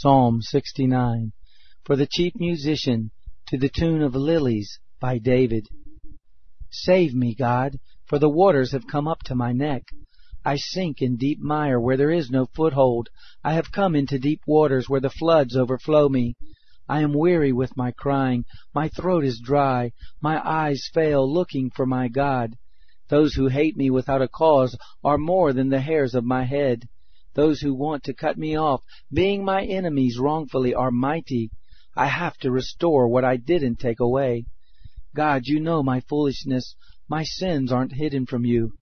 Psalm 69 For the chief musician, to the tune of Lilies, by David. Save me, God, for the waters have come up to my neck. I sink in deep mire where there is no foothold. I have come into deep waters where the floods overflow me. I am weary with my crying. My throat is dry. My eyes fail looking for my God. Those who hate me without a cause are more than the hairs of my head. Those who want to cut me off, being my enemies wrongfully, are mighty. I have to restore what I didn't take away. God, you know my foolishness. My sins aren't hidden from you.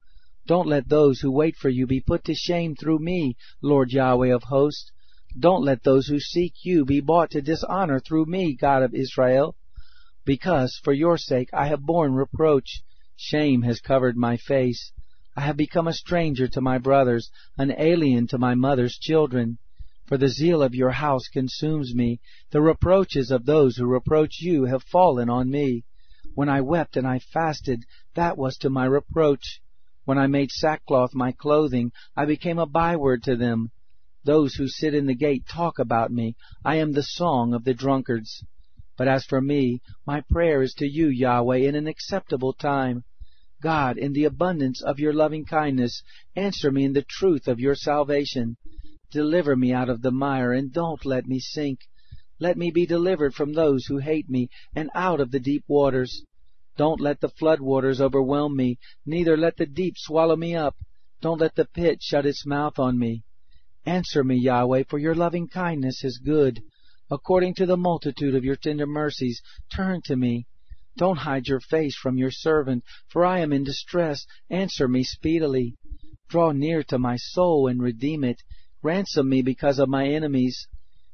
Don't let those who wait for you be put to shame through me, Lord Yahweh of hosts. Don't let those who seek you be brought to dishonor through me, God of Israel. Because, for your sake, I have borne reproach. Shame has covered my face. I have become a stranger to my brothers, an alien to my mother's children. For the zeal of your house consumes me. The reproaches of those who reproach you have fallen on me. When I wept and I fasted, that was to my reproach. When I made sackcloth my clothing, I became a byword to them. Those who sit in the gate talk about me. I am the song of the drunkards. But as for me, my prayer is to you, Yahweh, in an acceptable time. God, in the abundance of your loving kindness, answer me in the truth of your salvation. Deliver me out of the mire, and don't let me sink. Let me be delivered from those who hate me, and out of the deep waters. Don't let the flood waters overwhelm me, neither let the deep swallow me up. Don't let the pit shut its mouth on me. Answer me, Yahweh, for your loving kindness is good. According to the multitude of your tender mercies, turn to me. Don't hide your face from your servant, for I am in distress. Answer me speedily. Draw near to my soul and redeem it. Ransom me because of my enemies.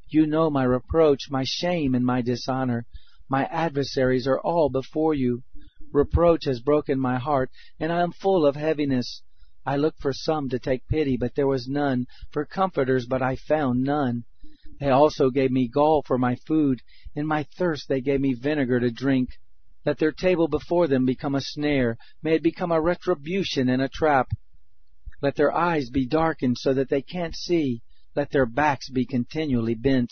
You know my reproach, my shame, and my dishonor. My adversaries are all before you. Reproach has broken my heart, and I am full of heaviness. I looked for some to take pity, but there was none, for comforters, but I found none. They also gave me gall for my food. In my thirst they gave me vinegar to drink. Let their table before them become a snare. May it become a retribution and a trap. Let their eyes be darkened so that they can't see. Let their backs be continually bent.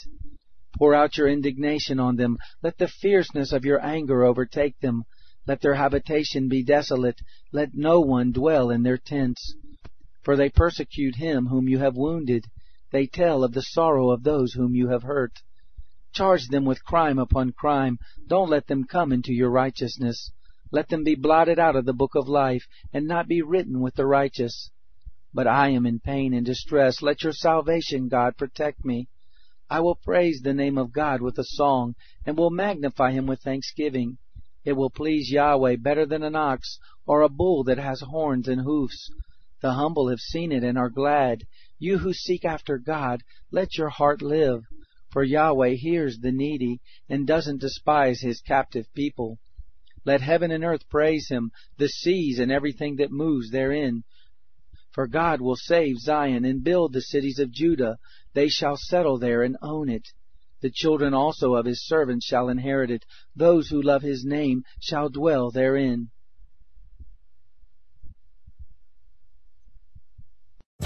Pour out your indignation on them. Let the fierceness of your anger overtake them. Let their habitation be desolate. Let no one dwell in their tents. For they persecute him whom you have wounded. They tell of the sorrow of those whom you have hurt. Charge them with crime upon crime. Don't let them come into your righteousness. Let them be blotted out of the book of life, and not be written with the righteous. But I am in pain and distress. Let your salvation, God, protect me. I will praise the name of God with a song, and will magnify him with thanksgiving. It will please Yahweh better than an ox, or a bull that has horns and hoofs. The humble have seen it and are glad. You who seek after God, let your heart live. For Yahweh hears the needy, and doesn't despise his captive people. Let heaven and earth praise him, the seas and everything that moves therein. For God will save Zion and build the cities of Judah. They shall settle there and own it. The children also of his servants shall inherit it. Those who love his name shall dwell therein.